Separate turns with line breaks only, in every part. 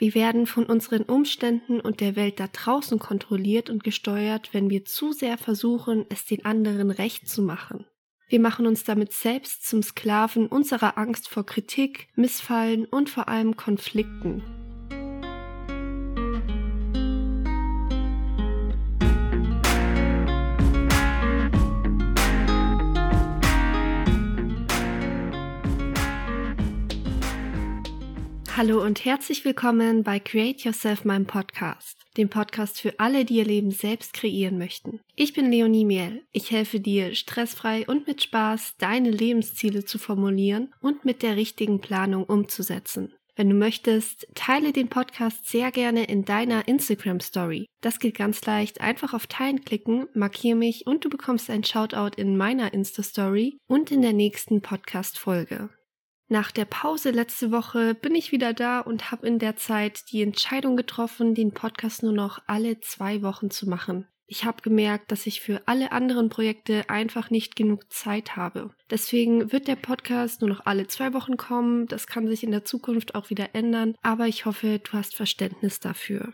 Wir werden von unseren Umständen und der Welt da draußen kontrolliert und gesteuert, wenn wir zu sehr versuchen, es den anderen recht zu machen. Wir machen uns damit selbst zum Sklaven unserer Angst vor Kritik, Missfallen und vor allem Konflikten. Hallo und herzlich willkommen bei Create Yourself, meinem Podcast, dem Podcast für alle, die ihr Leben selbst kreieren möchten. Ich bin Leonie Miel. Ich helfe dir, stressfrei und mit Spaß deine Lebensziele zu formulieren und mit der richtigen Planung umzusetzen. Wenn du möchtest, teile den Podcast sehr gerne in deiner Instagram Story. Das geht ganz leicht. Einfach auf Teilen klicken, markiere mich und du bekommst ein Shoutout in meiner Insta Story und in der nächsten Podcast Folge. Nach der Pause letzte Woche bin ich wieder da und habe in der Zeit die Entscheidung getroffen, den Podcast nur noch alle zwei Wochen zu machen. Ich habe gemerkt, dass ich für alle anderen Projekte einfach nicht genug Zeit habe. Deswegen wird der Podcast nur noch alle zwei Wochen kommen. Das kann sich in der Zukunft auch wieder ändern, aber ich hoffe, du hast Verständnis dafür.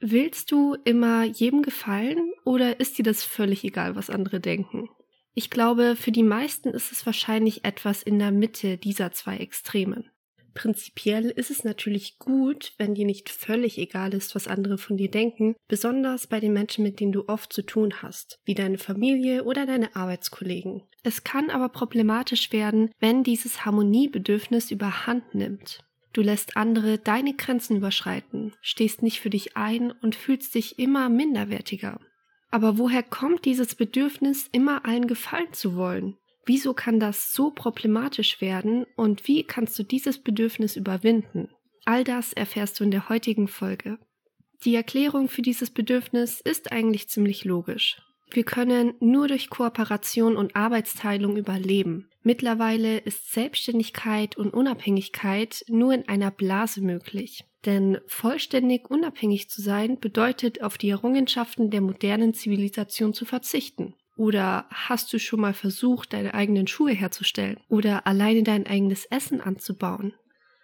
Willst du immer jedem gefallen oder ist dir das völlig egal, was andere denken? Ich glaube, für die meisten ist es wahrscheinlich etwas in der Mitte dieser zwei Extremen. Prinzipiell ist es natürlich gut, wenn dir nicht völlig egal ist, was andere von dir denken, besonders bei den Menschen, mit denen du oft zu tun hast, wie deine Familie oder deine Arbeitskollegen. Es kann aber problematisch werden, wenn dieses Harmoniebedürfnis überhand nimmt. Du lässt andere deine Grenzen überschreiten, stehst nicht für dich ein und fühlst dich immer minderwertiger. Aber woher kommt dieses Bedürfnis, immer allen gefallen zu wollen? Wieso kann das so problematisch werden und wie kannst du dieses Bedürfnis überwinden? All das erfährst du in der heutigen Folge. Die Erklärung für dieses Bedürfnis ist eigentlich ziemlich logisch. Wir können nur durch Kooperation und Arbeitsteilung überleben. Mittlerweile ist Selbstständigkeit und Unabhängigkeit nur in einer Blase möglich. Denn vollständig unabhängig zu sein bedeutet, auf die Errungenschaften der modernen Zivilisation zu verzichten. Oder hast du schon mal versucht, deine eigenen Schuhe herzustellen? Oder alleine dein eigenes Essen anzubauen?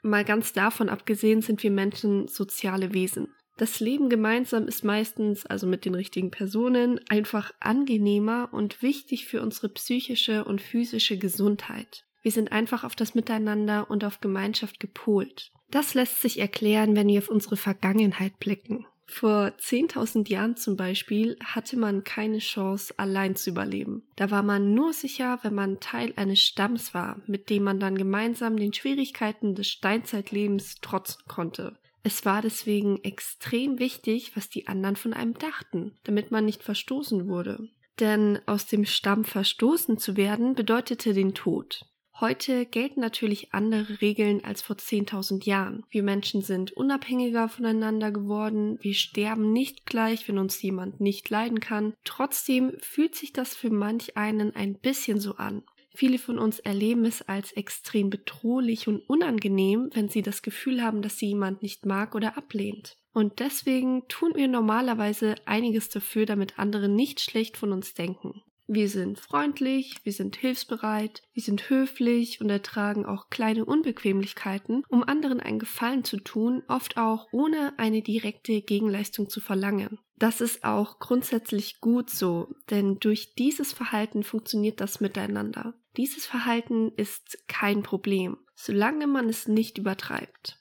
Mal ganz davon abgesehen sind wir Menschen soziale Wesen. Das Leben gemeinsam ist meistens, also mit den richtigen Personen, einfach angenehmer und wichtig für unsere psychische und physische Gesundheit. Wir sind einfach auf das Miteinander und auf Gemeinschaft gepolt. Das lässt sich erklären, wenn wir auf unsere Vergangenheit blicken. Vor 10.000 Jahren zum Beispiel hatte man keine Chance, allein zu überleben. Da war man nur sicher, wenn man Teil eines Stamms war, mit dem man dann gemeinsam den Schwierigkeiten des Steinzeitlebens trotzen konnte. Es war deswegen extrem wichtig, was die anderen von einem dachten, damit man nicht verstoßen wurde. Denn aus dem Stamm verstoßen zu werden bedeutete den Tod. Heute gelten natürlich andere Regeln als vor 10.000 Jahren. Wir Menschen sind unabhängiger voneinander geworden, wir sterben nicht gleich, wenn uns jemand nicht leiden kann. Trotzdem fühlt sich das für manch einen ein bisschen so an. Viele von uns erleben es als extrem bedrohlich und unangenehm, wenn sie das Gefühl haben, dass sie jemand nicht mag oder ablehnt. Und deswegen tun wir normalerweise einiges dafür, damit andere nicht schlecht von uns denken. Wir sind freundlich, wir sind hilfsbereit, wir sind höflich und ertragen auch kleine Unbequemlichkeiten, um anderen einen Gefallen zu tun, oft auch ohne eine direkte Gegenleistung zu verlangen. Das ist auch grundsätzlich gut so, denn durch dieses Verhalten funktioniert das miteinander. Dieses Verhalten ist kein Problem, solange man es nicht übertreibt.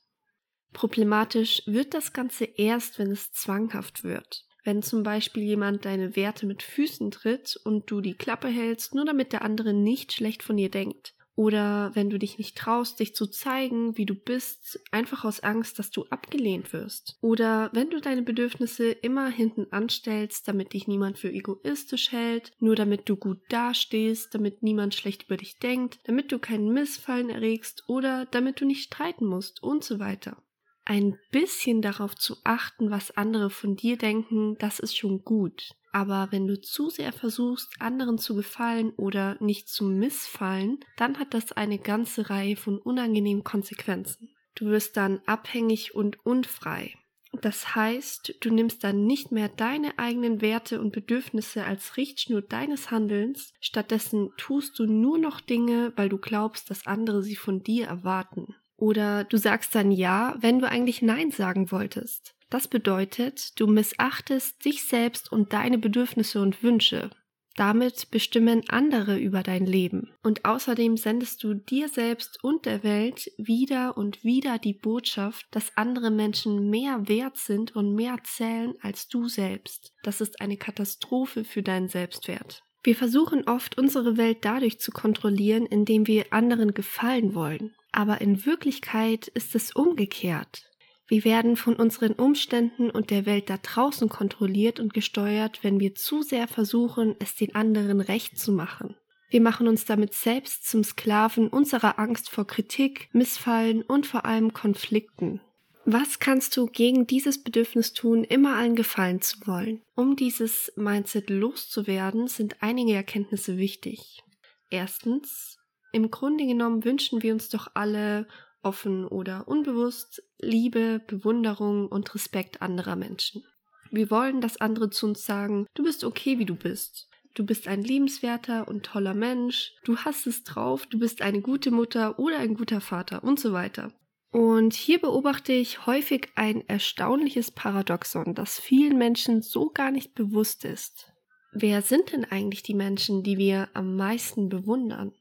Problematisch wird das Ganze erst, wenn es zwanghaft wird. Wenn zum Beispiel jemand deine Werte mit Füßen tritt und du die Klappe hältst, nur damit der andere nicht schlecht von dir denkt. Oder wenn du dich nicht traust, dich zu zeigen, wie du bist, einfach aus Angst, dass du abgelehnt wirst. Oder wenn du deine Bedürfnisse immer hinten anstellst, damit dich niemand für egoistisch hält, nur damit du gut dastehst, damit niemand schlecht über dich denkt, damit du keinen Missfallen erregst oder damit du nicht streiten musst und so weiter. Ein bisschen darauf zu achten, was andere von dir denken, das ist schon gut. Aber wenn du zu sehr versuchst, anderen zu gefallen oder nicht zu missfallen, dann hat das eine ganze Reihe von unangenehmen Konsequenzen. Du wirst dann abhängig und unfrei. Das heißt, du nimmst dann nicht mehr deine eigenen Werte und Bedürfnisse als Richtschnur deines Handelns, stattdessen tust du nur noch Dinge, weil du glaubst, dass andere sie von dir erwarten. Oder du sagst dann Ja, wenn du eigentlich Nein sagen wolltest. Das bedeutet, du missachtest dich selbst und deine Bedürfnisse und Wünsche. Damit bestimmen andere über dein Leben. Und außerdem sendest du dir selbst und der Welt wieder und wieder die Botschaft, dass andere Menschen mehr wert sind und mehr zählen als du selbst. Das ist eine Katastrophe für deinen Selbstwert. Wir versuchen oft, unsere Welt dadurch zu kontrollieren, indem wir anderen gefallen wollen. Aber in Wirklichkeit ist es umgekehrt. Wir werden von unseren Umständen und der Welt da draußen kontrolliert und gesteuert, wenn wir zu sehr versuchen, es den anderen recht zu machen. Wir machen uns damit selbst zum Sklaven unserer Angst vor Kritik, Missfallen und vor allem Konflikten. Was kannst du gegen dieses Bedürfnis tun, immer allen gefallen zu wollen? Um dieses Mindset loszuwerden, sind einige Erkenntnisse wichtig. Erstens, im Grunde genommen wünschen wir uns doch alle offen oder unbewusst Liebe, Bewunderung und Respekt anderer Menschen. Wir wollen, dass andere zu uns sagen, du bist okay, wie du bist. Du bist ein liebenswerter und toller Mensch, du hast es drauf, du bist eine gute Mutter oder ein guter Vater und so weiter. Und hier beobachte ich häufig ein erstaunliches Paradoxon, das vielen Menschen so gar nicht bewusst ist. Wer sind denn eigentlich die Menschen, die wir am meisten bewundern?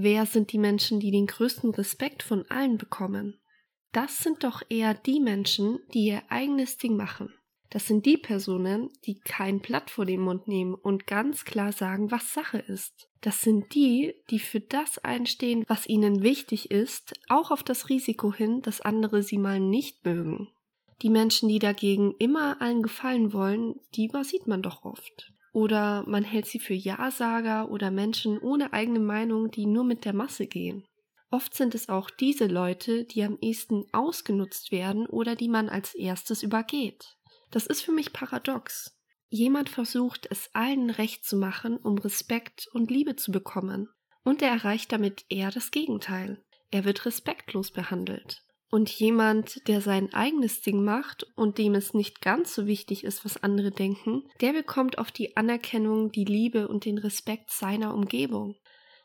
Wer sind die Menschen, die den größten Respekt von allen bekommen? Das sind doch eher die Menschen, die ihr eigenes Ding machen. Das sind die Personen, die kein Blatt vor den Mund nehmen und ganz klar sagen, was Sache ist. Das sind die, die für das einstehen, was ihnen wichtig ist, auch auf das Risiko hin, dass andere sie mal nicht mögen. Die Menschen, die dagegen immer allen gefallen wollen, die übersieht man doch oft. Oder man hält sie für Ja-Sager oder Menschen ohne eigene Meinung, die nur mit der Masse gehen. Oft sind es auch diese Leute, die am ehesten ausgenutzt werden oder die man als erstes übergeht. Das ist für mich paradox. Jemand versucht es allen recht zu machen, um Respekt und Liebe zu bekommen. Und er erreicht damit eher das Gegenteil. Er wird respektlos behandelt. Und jemand, der sein eigenes Ding macht und dem es nicht ganz so wichtig ist, was andere denken, der bekommt oft die Anerkennung, die Liebe und den Respekt seiner Umgebung.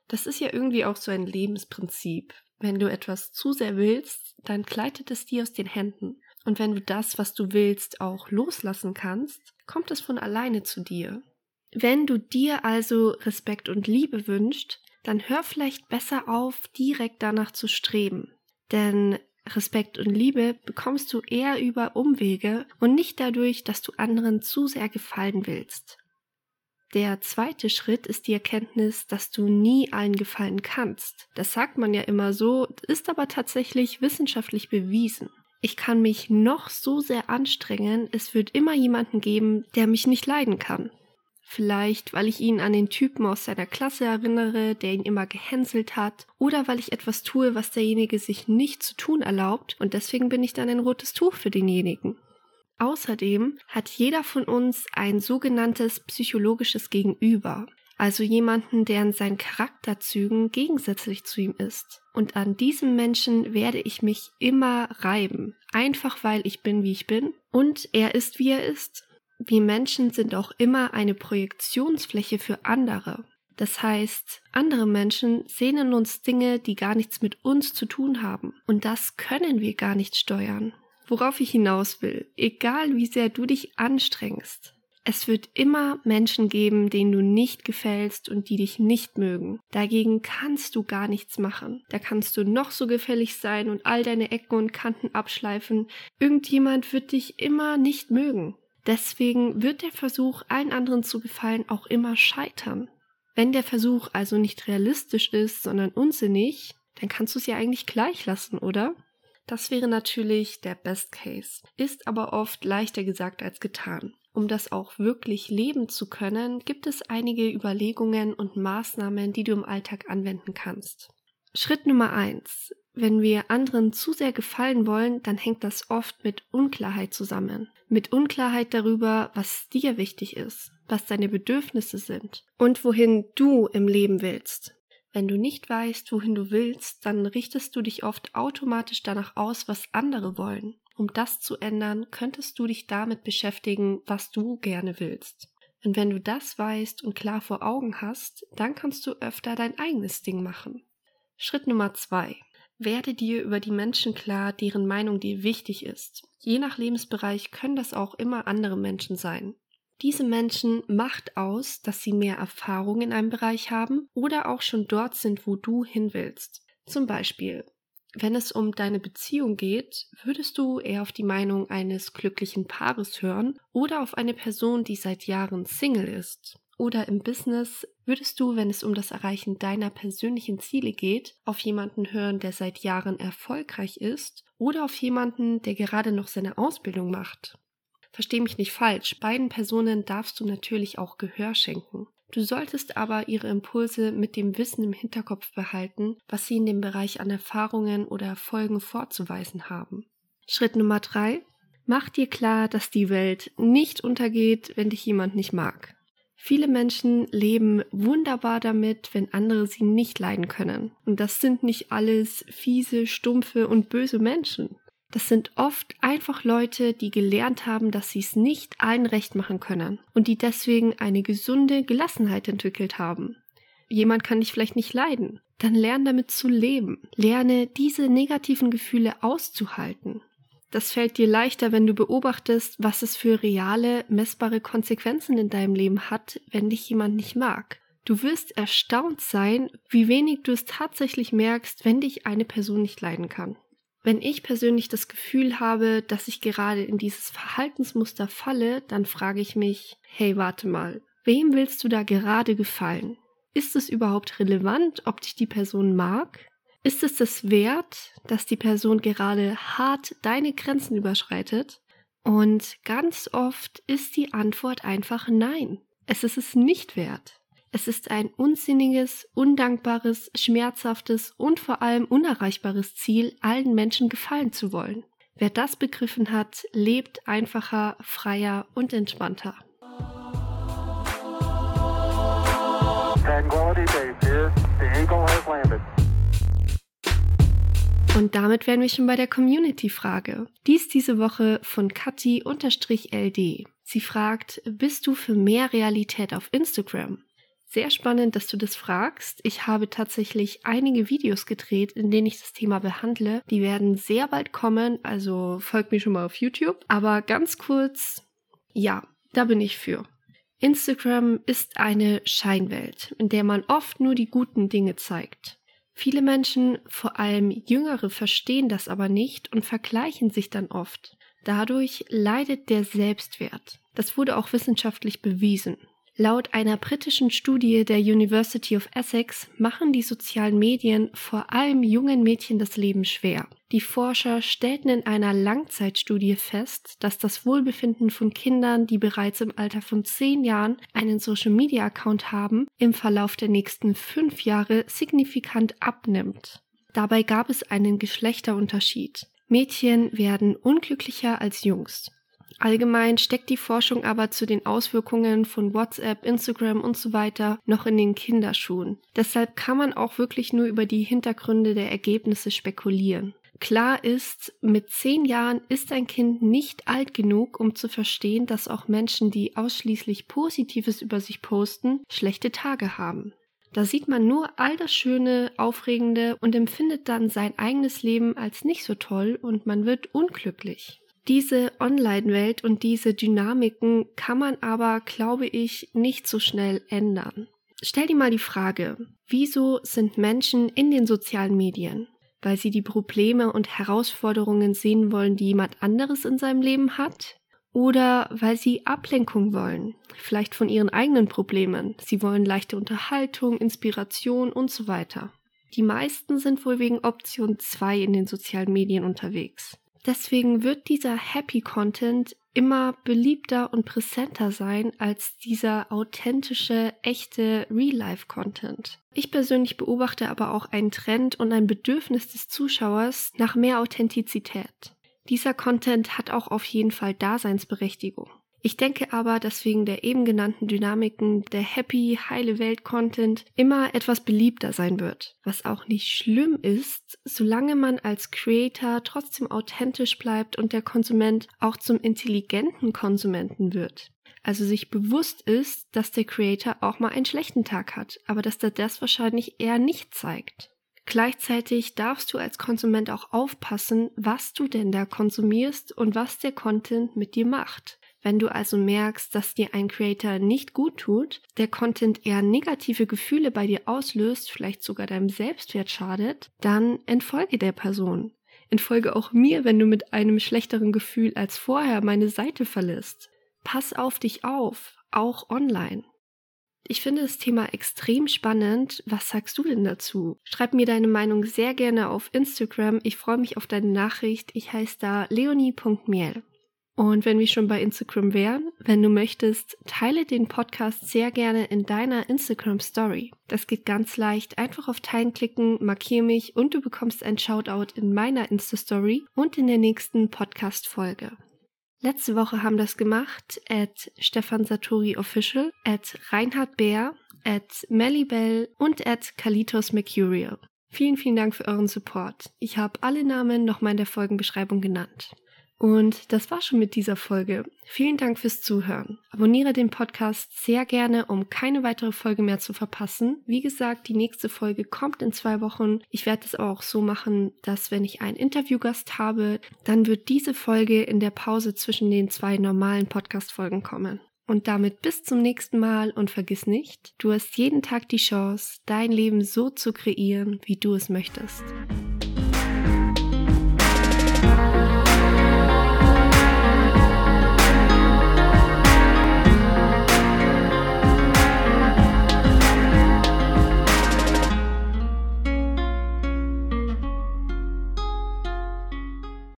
Das ist ja irgendwie auch so ein Lebensprinzip. Wenn du etwas zu sehr willst, dann gleitet es dir aus den Händen. Und wenn du das, was du willst, auch loslassen kannst, kommt es von alleine zu dir. Wenn du dir also Respekt und Liebe wünschst, dann hör vielleicht besser auf, direkt danach zu streben. Denn Respekt und Liebe bekommst du eher über Umwege und nicht dadurch, dass du anderen zu sehr gefallen willst. Der zweite Schritt ist die Erkenntnis, dass du nie allen gefallen kannst. Das sagt man ja immer so, ist aber tatsächlich wissenschaftlich bewiesen. Ich kann mich noch so sehr anstrengen, es wird immer jemanden geben, der mich nicht leiden kann. Vielleicht, weil ich ihn an den Typen aus seiner Klasse erinnere, der ihn immer gehänselt hat, oder weil ich etwas tue, was derjenige sich nicht zu tun erlaubt, und deswegen bin ich dann ein rotes Tuch für denjenigen. Außerdem hat jeder von uns ein sogenanntes psychologisches Gegenüber, also jemanden, der in seinen Charakterzügen gegensätzlich zu ihm ist. Und an diesem Menschen werde ich mich immer reiben, einfach weil ich bin, wie ich bin, und er ist, wie er ist. Wir Menschen sind auch immer eine Projektionsfläche für andere. Das heißt, andere Menschen sehen in uns Dinge, die gar nichts mit uns zu tun haben. Und das können wir gar nicht steuern. Worauf ich hinaus will, egal wie sehr du dich anstrengst, es wird immer Menschen geben, denen du nicht gefällst und die dich nicht mögen. Dagegen kannst du gar nichts machen. Da kannst du noch so gefällig sein und all deine Ecken und Kanten abschleifen. Irgendjemand wird dich immer nicht mögen. Deswegen wird der Versuch, allen anderen zu gefallen, auch immer scheitern. Wenn der Versuch also nicht realistisch ist, sondern unsinnig, dann kannst du es ja eigentlich gleich lassen, oder? Das wäre natürlich der Best Case, ist aber oft leichter gesagt als getan. Um das auch wirklich leben zu können, gibt es einige Überlegungen und Maßnahmen, die du im Alltag anwenden kannst. Schritt Nummer eins: Wenn wir anderen zu sehr gefallen wollen, dann hängt das oft mit Unklarheit zusammen. Mit Unklarheit darüber, was dir wichtig ist, was deine Bedürfnisse sind und wohin du im Leben willst. Wenn du nicht weißt, wohin du willst, dann richtest du dich oft automatisch danach aus, was andere wollen. Um das zu ändern, könntest du dich damit beschäftigen, was du gerne willst. Und wenn du das weißt und klar vor Augen hast, dann kannst du öfter dein eigenes Ding machen. Schritt Nummer zwei. Werde dir über die Menschen klar, deren Meinung dir wichtig ist. Je nach Lebensbereich können das auch immer andere Menschen sein. Diese Menschen macht aus, dass sie mehr Erfahrung in einem Bereich haben oder auch schon dort sind, wo du hin willst. Zum Beispiel, wenn es um deine Beziehung geht, würdest du eher auf die Meinung eines glücklichen Paares hören oder auf eine Person, die seit Jahren Single ist. Oder im Business würdest du, wenn es um das Erreichen deiner persönlichen Ziele geht, auf jemanden hören, der seit Jahren erfolgreich ist oder auf jemanden, der gerade noch seine Ausbildung macht. Versteh mich nicht falsch, beiden Personen darfst du natürlich auch Gehör schenken. Du solltest aber ihre Impulse mit dem Wissen im Hinterkopf behalten, was sie in dem Bereich an Erfahrungen oder Erfolgen vorzuweisen haben. Schritt Nummer drei. Mach dir klar, dass die Welt nicht untergeht, wenn dich jemand nicht mag. Viele Menschen leben wunderbar damit, wenn andere sie nicht leiden können. Und das sind nicht alles fiese, stumpfe und böse Menschen. Das sind oft einfach Leute, die gelernt haben, dass sie es nicht allen recht machen können und die deswegen eine gesunde Gelassenheit entwickelt haben. Jemand kann dich vielleicht nicht leiden. Dann lerne damit zu leben. Lerne diese negativen Gefühle auszuhalten. Das fällt dir leichter, wenn du beobachtest, was es für reale, messbare Konsequenzen in deinem Leben hat, wenn dich jemand nicht mag. Du wirst erstaunt sein, wie wenig du es tatsächlich merkst, wenn dich eine Person nicht leiden kann. Wenn ich persönlich das Gefühl habe, dass ich gerade in dieses Verhaltensmuster falle, dann frage ich mich, hey, warte mal, wem willst du da gerade gefallen? Ist es überhaupt relevant, ob dich die Person mag? Ist es das wert, dass die Person gerade hart deine Grenzen überschreitet? Und ganz oft ist die Antwort einfach nein. Es ist es nicht wert. Es ist ein unsinniges, undankbares, schmerzhaftes und vor allem unerreichbares Ziel, allen Menschen gefallen zu wollen. Wer das begriffen hat, lebt einfacher, freier und entspannter. Und damit wären wir schon bei der Community-Frage. Dies diese Woche von Kathi-LD. Sie fragt, bist du für mehr Realität auf Instagram? Sehr spannend, dass du das fragst. Ich habe tatsächlich einige Videos gedreht, in denen ich das Thema behandle. Die werden sehr bald kommen, also folgt mir schon mal auf YouTube. Aber ganz kurz, ja, da bin ich für. Instagram ist eine Scheinwelt, in der man oft nur die guten Dinge zeigt. Viele Menschen, vor allem Jüngere, verstehen das aber nicht und vergleichen sich dann oft. Dadurch leidet der Selbstwert. Das wurde auch wissenschaftlich bewiesen. Laut einer britischen Studie der University of Essex machen die sozialen Medien vor allem jungen Mädchen das Leben schwer. Die Forscher stellten in einer Langzeitstudie fest, dass das Wohlbefinden von Kindern, die bereits im Alter von zehn Jahren einen Social-Media-Account haben, im Verlauf der nächsten fünf Jahre signifikant abnimmt. Dabei gab es einen Geschlechterunterschied. Mädchen werden unglücklicher als Jungs. Allgemein steckt die Forschung aber zu den Auswirkungen von WhatsApp, Instagram und so weiter noch in den Kinderschuhen. Deshalb kann man auch wirklich nur über die Hintergründe der Ergebnisse spekulieren. Klar ist, mit zehn Jahren ist ein Kind nicht alt genug, um zu verstehen, dass auch Menschen, die ausschließlich Positives über sich posten, schlechte Tage haben. Da sieht man nur all das Schöne, Aufregende und empfindet dann sein eigenes Leben als nicht so toll und man wird unglücklich. Diese Online-Welt und diese Dynamiken kann man aber, glaube ich, nicht so schnell ändern. Stell dir mal die Frage, wieso sind Menschen in den sozialen Medien? Weil sie die Probleme und Herausforderungen sehen wollen, die jemand anderes in seinem Leben hat? Oder weil sie Ablenkung wollen, vielleicht von ihren eigenen Problemen. Sie wollen leichte Unterhaltung, Inspiration und so weiter. Die meisten sind wohl wegen Option 2 in den sozialen Medien unterwegs. Deswegen wird dieser Happy Content immer beliebter und präsenter sein als dieser authentische, echte Real-Life-Content. Ich persönlich beobachte aber auch einen Trend und ein Bedürfnis des Zuschauers nach mehr Authentizität. Dieser Content hat auch auf jeden Fall Daseinsberechtigung. Ich denke aber, dass wegen der eben genannten Dynamiken der Happy, heile Welt-Content immer etwas beliebter sein wird. Was auch nicht schlimm ist, solange man als Creator trotzdem authentisch bleibt und der Konsument auch zum intelligenten Konsumenten wird. Also sich bewusst ist, dass der Creator auch mal einen schlechten Tag hat, aber dass er das wahrscheinlich eher nicht zeigt. Gleichzeitig darfst du als Konsument auch aufpassen, was du denn da konsumierst und was der Content mit dir macht. Wenn du also merkst, dass dir ein Creator nicht gut tut, der Content eher negative Gefühle bei dir auslöst, vielleicht sogar deinem Selbstwert schadet, dann entfolge der Person. Entfolge auch mir, wenn du mit einem schlechteren Gefühl als vorher meine Seite verlässt. Pass auf dich auf, auch online. Ich finde das Thema extrem spannend. Was sagst du denn dazu? Schreib mir deine Meinung sehr gerne auf Instagram. Ich freue mich auf deine Nachricht. Ich heiße da leonie.miel. Und wenn wir schon bei Instagram wären, wenn du möchtest, teile den Podcast sehr gerne in deiner Instagram Story. Das geht ganz leicht. Einfach auf Teilen klicken, markiere mich und du bekommst ein Shoutout in meiner Insta Story und in der nächsten Podcast Folge. Letzte Woche haben das gemacht at Stefan Satori Official, at Reinhard Bär, at Mellibel und at Kalitos Mercurial. Vielen, vielen Dank für euren Support. Ich habe alle Namen nochmal in der Folgenbeschreibung genannt. Und das war schon mit dieser Folge. Vielen Dank fürs Zuhören. Abonniere den Podcast sehr gerne, um keine weitere Folge mehr zu verpassen. Wie gesagt, die nächste Folge kommt in zwei Wochen. Ich werde es auch so machen, dass wenn ich einen Interviewgast habe, dann wird diese Folge in der Pause zwischen den zwei normalen Podcast-Folgen kommen. Und damit bis zum nächsten Mal und vergiss nicht, du hast jeden Tag die Chance, dein Leben so zu kreieren, wie du es möchtest.